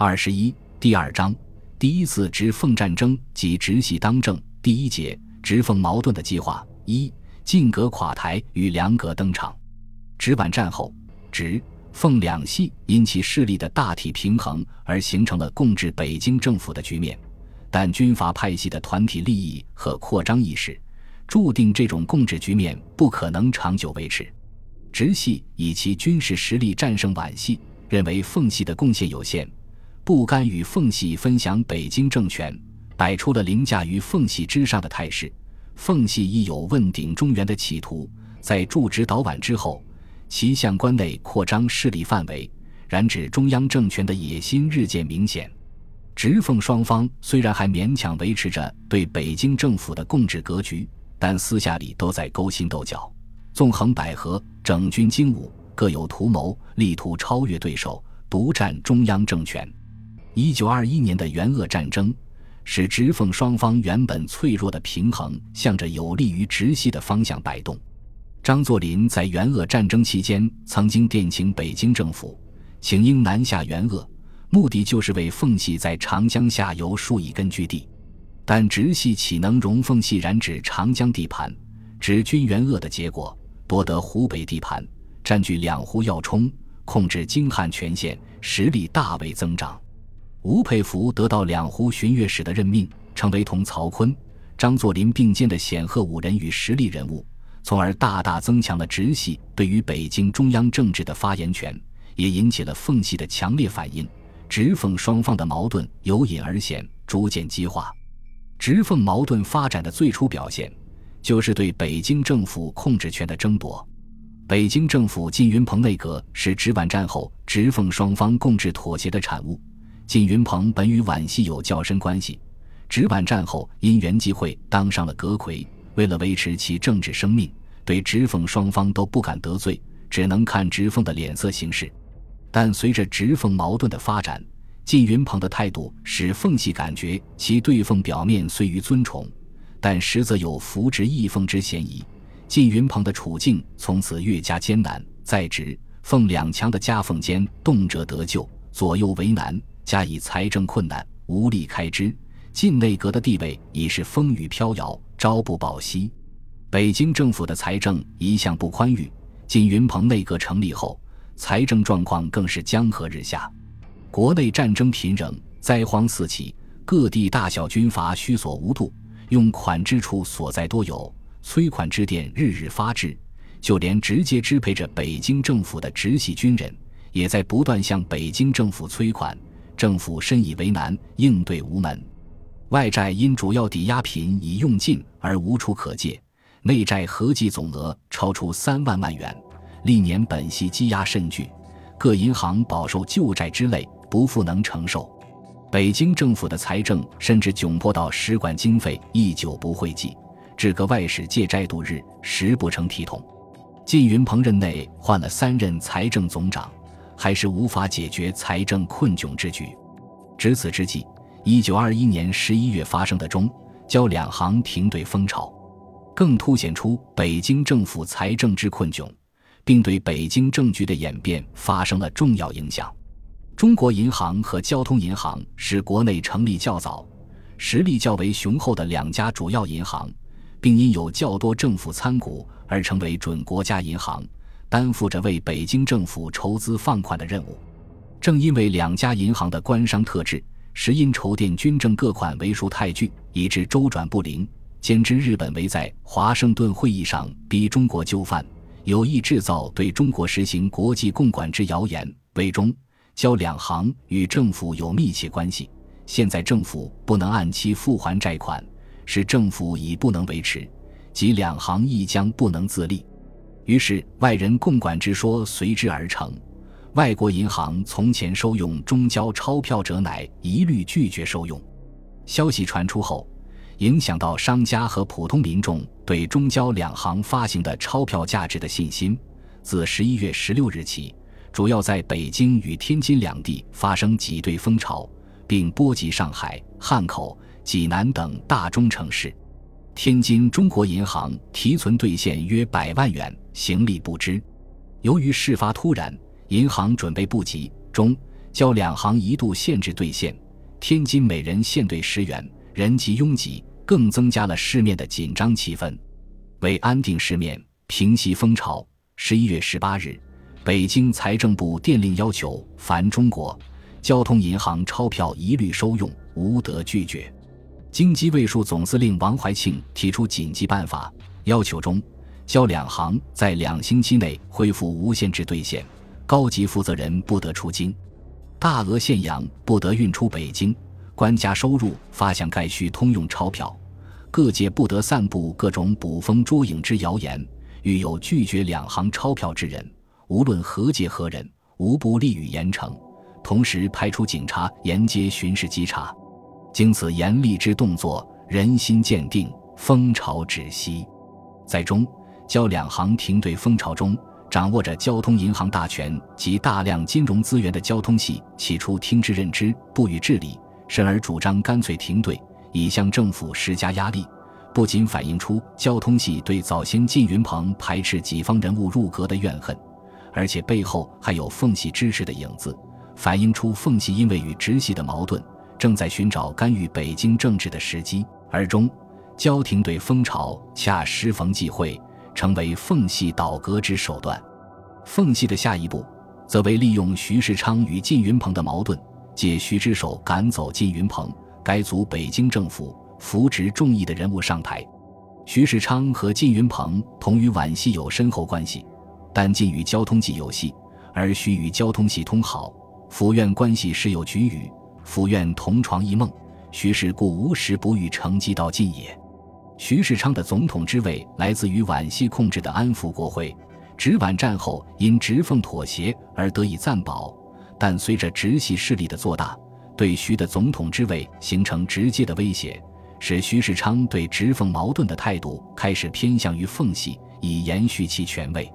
二十一第二章第一次直奉战争及直系当政第一节直奉矛盾的计划一晋阁垮台与梁阁登场。直皖战后，直奉两系因其势力的大体平衡而形成了共治北京政府的局面，但军阀派系的团体利益和扩张意识，注定这种共治局面不可能长久维持。直系以其军事实力战胜皖系，认为奉系的贡献有限。不甘与奉系分享北京政权，摆出了凌驾于奉系之上的态势。奉系亦有问鼎中原的企图。在驻直捣皖之后，其向关内扩张势力范围，染指中央政权的野心日渐明显。直奉双方虽然还勉强维持着对北京政府的共治格局，但私下里都在勾心斗角、纵横捭阖、整军精武，各有图谋，力图超越对手，独占中央政权。一九二一年的援鄂战争，使直奉双方原本脆弱的平衡向着有利于直系的方向摆动。张作霖在援鄂战争期间曾经电请北京政府，请缨南下援鄂，目的就是为奉系在长江下游树一根据地。但直系岂能容奉系染指长江地盘？直军援鄂的结果，夺得湖北地盘，占据两湖要冲，控制京汉全线，实力大为增长。吴佩孚得到两湖巡阅使的任命，成为同曹锟、张作霖并肩的显赫武人与实力人物，从而大大增强了直系对于北京中央政治的发言权，也引起了奉系的强烈反应。直奉双方的矛盾由隐而显，逐渐激化。直奉矛盾发展的最初表现，就是对北京政府控制权的争夺。北京政府靳云鹏内阁是直皖战后直奉双方共治妥协的产物。靳云鹏本与皖系有较深关系，直皖战后因缘际会当上了阁魁，为了维持其政治生命，对直奉双方都不敢得罪，只能看直奉的脸色行事。但随着直奉矛盾的发展，靳云鹏的态度使奉系感觉其对奉表面虽于尊崇，但实则有扶植义奉之嫌疑。靳云鹏的处境从此越加艰难，在直奉两强的夹缝间，动辄得咎，左右为难。加以财政困难，无力开支，晋内阁的地位已是风雨飘摇，朝不保夕。北京政府的财政一向不宽裕，晋云鹏内阁成立后，财政状况更是江河日下。国内战争频仍，灾荒四起，各地大小军阀虚所无度，用款之处所在多有，催款之电日日发至，就连直接支配着北京政府的直系军人，也在不断向北京政府催款。政府深以为难，应对无门，外债因主要抵押品已用尽而无处可借，内债合计总额超出三万万元，历年本息积压甚巨，各银行饱受旧债之累，不复能承受。北京政府的财政甚至窘迫到使馆经费一久不会计，至个外使借债度日，实不成体统。靳云鹏任内换了三任财政总长。还是无法解决财政困窘之局。值此之际，一九二一年十一月发生的中交两行停兑风潮，更凸显出北京政府财政之困窘，并对北京政局的演变发生了重要影响。中国银行和交通银行是国内成立较早、实力较为雄厚的两家主要银行，并因有较多政府参股而成为准国家银行。担负着为北京政府筹资放款的任务，正因为两家银行的官商特质，时因筹垫军政各款为数太巨，以致周转不灵。兼之日本为在华盛顿会议上逼中国就范，有意制造对中国实行国际共管之谣言，为中交两行与政府有密切关系。现在政府不能按期付还债款，使政府已不能维持，即两行亦将不能自立。于是，外人共管之说随之而成。外国银行从前收用中交钞票者，乃一律拒绝收用。消息传出后，影响到商家和普通民众对中交两行发行的钞票价值的信心。自十一月十六日起，主要在北京与天津两地发生挤兑风潮，并波及上海、汉口、济南等大中城市。天津中国银行提存兑现约百万元。行李不支，由于事发突然，银行准备不及，中交两行一度限制兑现，天津每人限兑十元，人极拥挤，更增加了市面的紧张气氛。为安定市面，平息风潮，十一月十八日，北京财政部电令要求，凡中国交通银行钞票一律收用，无得拒绝。京畿卫戍总司令王怀庆提出紧急办法，要求中交两行在两星期内恢复无限制兑现，高级负责人不得出京，大额现洋不得运出北京，官家收入发向盖需通用钞票。各界不得散布各种捕风捉影之谣言，遇有拒绝两行钞票之人，无论何界何人，无不立予严惩。同时派出警察沿街巡视稽查。经此严厉之动作，人心渐定，风潮止息。在中交两行停兑风潮中，掌握着交通银行大权及大量金融资源的交通系，起初听之任之，不予治理，甚而主张干脆停兑。以向政府施加压力，不仅反映出交通系对早先靳云鹏排斥己方人物入阁的怨恨，而且背后还有奉系支持的影子，反映出奉系因为与直系的矛盾，正在寻找干预北京政治的时机。而中交停对风潮恰时逢际会，成为奉系倒戈之手段。奉系的下一步，则为利用徐世昌与靳云鹏的矛盾，借徐之手赶走靳云鹏。改组北京政府，扶植众议的人物上台。徐世昌和靳云鹏同与皖系有深厚关系，但靳与交通系有隙，而徐与交通系通好。府院关系时有局语，府院同床异梦。徐氏故无时不欲乘机到晋也。徐世昌的总统之位来自于皖系控制的安福国会，直皖战后因直奉妥协而得以暂保，但随着直系势力的做大。对徐的总统之位形成直接的威胁，使徐世昌对直奉矛盾的态度开始偏向于奉系，以延续其权位。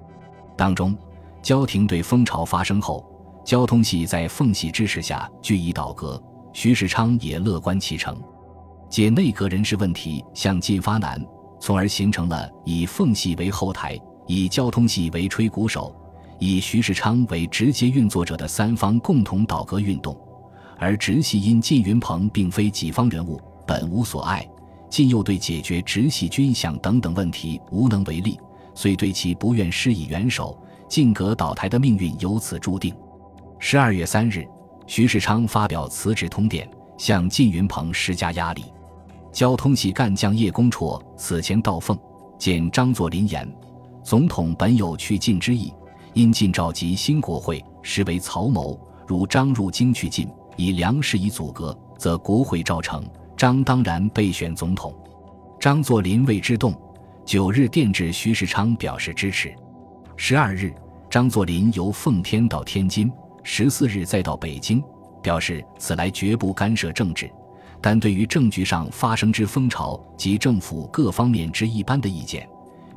当中，交廷对风潮发生后，交通系在奉系支持下据以倒戈，徐世昌也乐观其成，借内阁人事问题向进发难，从而形成了以奉系为后台，以交通系为吹鼓手，以徐世昌为直接运作者的三方共同倒戈运动。而直系因靳云鹏并非己方人物，本无所爱，靳又对解决直系军饷等等问题无能为力，遂对其不愿施以援手，晋阁倒台的命运由此注定。十二月三日，徐世昌发表辞职通电，向靳云鹏施加压力。交通系干将叶公绰此前到奉见张作霖言：“总统本有去晋之意，因晋召集新国会，实为曹谋。如张入京去晋。”以粮食以阻隔，则国会照成，张当然备选总统。张作霖为之动，九日电致徐世昌表示支持。十二日，张作霖由奉天到天津，十四日再到北京，表示此来绝不干涉政治，但对于政局上发生之风潮及政府各方面之一般的意见，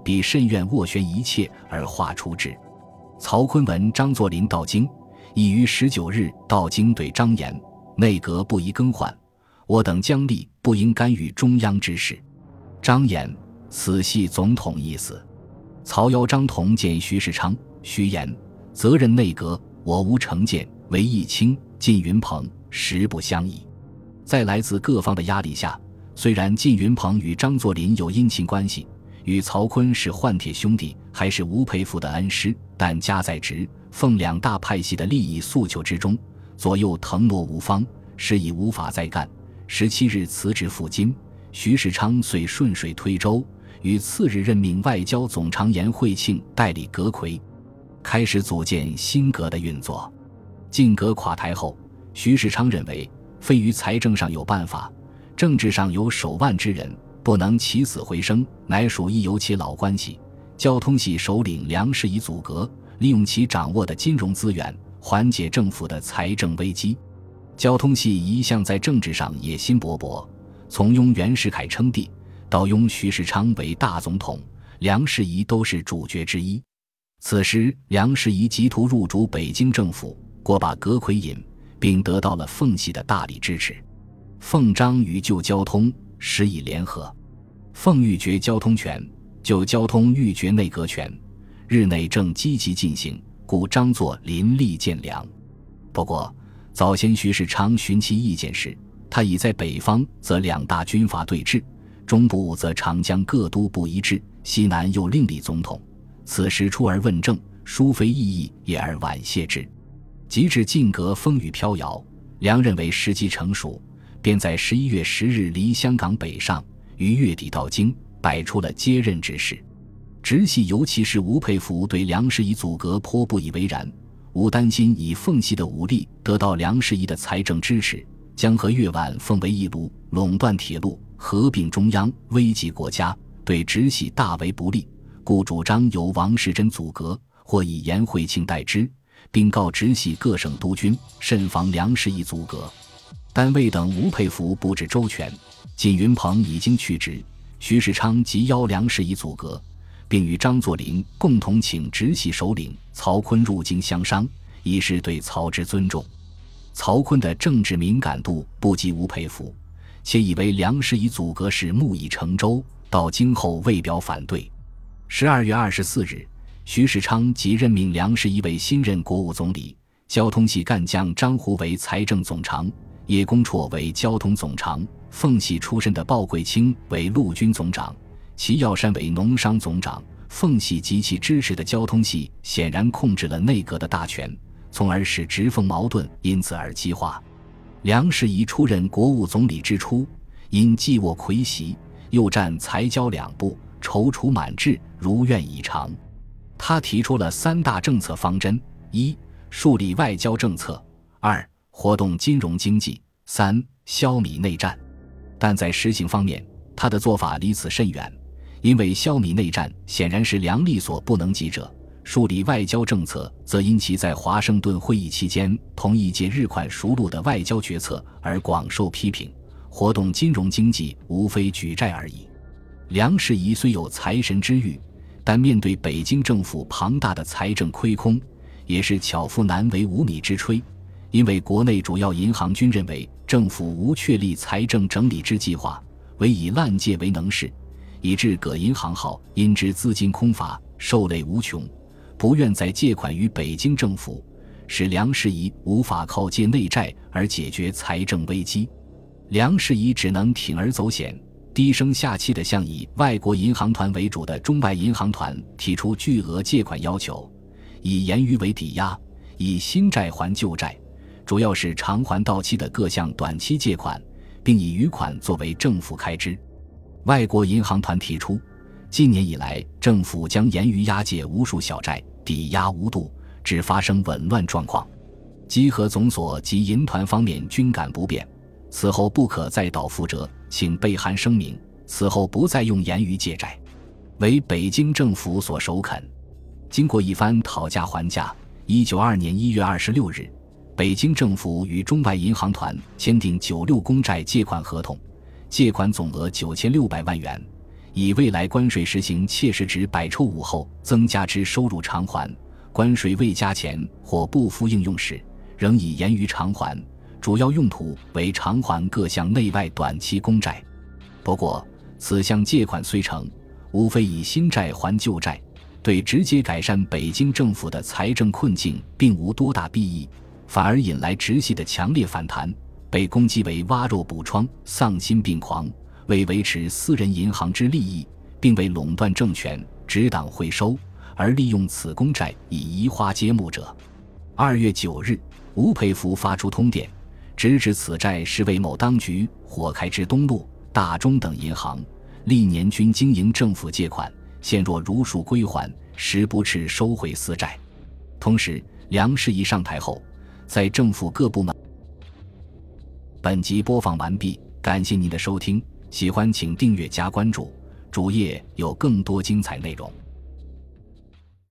必甚愿斡旋一切而化出之。曹锟闻张作霖到京。已于十九日到京，对张言：“内阁不宜更换，我等将立不应干预中央之事。”张言：“此系总统意思。”曹邀张同见徐世昌，徐言：“责任内阁，我无成见，唯义清、靳云鹏实不相宜。”在来自各方的压力下，虽然靳云鹏与张作霖有姻亲关系，与曹锟是换铁兄弟，还是吴佩孚的恩师，但家在直。奉两大派系的利益诉求之中，左右腾挪无方，是已无法再干。十七日辞职赴京，徐世昌遂顺水推舟，于次日任命外交总长严惠庆代理阁魁，开始组建新阁的运作。晋阁垮台后，徐世昌认为，非于财政上有办法，政治上有手腕之人，不能起死回生，乃属亦由其老关系，交通系首领梁士以阻隔。利用其掌握的金融资源缓解政府的财政危机。交通系一向在政治上野心勃勃，从拥袁世凯称帝到拥徐世昌为大总统，梁士仪都是主角之一。此时，梁士仪急图入主北京政府，过把阁魁瘾，并得到了奉系的大力支持。奉张与旧交通实以联合，奉欲绝交通权，旧交通欲绝内阁权。日内正积极进行，故张作霖力荐良。不过，早先徐世昌寻其意见时，他已在北方则两大军阀对峙，中部则长江各都不一致，西南又另立总统。此时出而问政，殊非异议也而晚谢之。及至晋阁风雨飘摇，梁认为时机成熟，便在十一月十日离香港北上，于月底到京，摆出了接任之势。直系尤其是吴佩孚对梁士仪阻隔颇不以为然。吴担心以奉系的武力得到梁士仪的财政支持，将和粤皖奉为一炉，垄断铁路，合并中央，危及国家，对直系大为不利，故主张由王士贞阻隔，或以颜惠庆代之。并告直系各省督军慎防梁士仪阻隔，但未等吴佩孚布置周全，靳云鹏已经去职，徐世昌即邀梁士仪阻隔，并与张作霖共同请直系首领曹锟入京相商，以示对曹之尊重。曹锟的政治敏感度不及吴佩孚，且以为梁士仪阻隔是木已成舟，到京后未表反对。十二月二十四日。徐世昌即任命梁士仪为新任国务总理，交通系干将张胡为财政总长，叶公绰为交通总长，奉系出身的鲍贵卿为陆军总长，齐耀山为农商总长。奉系及其支持的交通系显然控制了内阁的大权，从而使直奉矛盾因此而激化。梁士仪出任国务总理之初，因既握魁席，又占财交两部，踌躇满志，如愿以偿。他提出了三大政策方针：一、树立外交政策；二、活动金融经济；三、消弭内战。但在实行方面，他的做法离此甚远。因为消弭内战显然是梁利所不能及者，树立外交政策则因其在华盛顿会议期间同意借日款赎路的外交决策而广受批评。活动金融经济无非举债而已。梁士仪虽有财神之誉。但面对北京政府庞大的财政亏空，也是巧妇难为无米之炊。因为国内主要银行均认为政府无确立财政整理之计划，唯以滥借为能事，以致各银行号因之资金空乏，受累无穷，不愿再借款于北京政府，使梁士仪无法靠借内债而解决财政危机。梁士仪只能铤而走险。低声下气地向以外国银行团为主的中外银行团提出巨额借款要求，以盐余为抵押，以新债还旧债，主要是偿还到期的各项短期借款，并以余款作为政府开支。外国银行团提出，近年以来政府将严于押解无数小债，抵押无度，只发生紊乱状况。稽核总所及银团方面均感不便。此后不可再蹈覆辙，请备函声明，此后不再用言语借债，为北京政府所首肯。经过一番讨价还价，一九二年一月二十六日，北京政府与中外银行团签订九六公债借款合同，借款总额九千六百万元，以未来关税实行切实值百抽五后增加之收入偿还，关税未加前或不敷应用时，仍以言语偿还。主要用途为偿还各项内外短期公债，不过此项借款虽成，无非以新债还旧债，对直接改善北京政府的财政困境并无多大裨益，反而引来直系的强烈反弹，被攻击为挖肉补疮、丧心病狂，为维持私人银行之利益，并为垄断政权、执党会收而利用此公债以移花接木者。二月九日，吴佩孚发出通电。直指此债是为某当局火开之东路、大中等银行，历年均经营政府借款，现若如数归还，实不啻收回私债。同时，梁士仪上台后，在政府各部门。本集播放完毕，感谢您的收听，喜欢请订阅加关注，主页有更多精彩内容。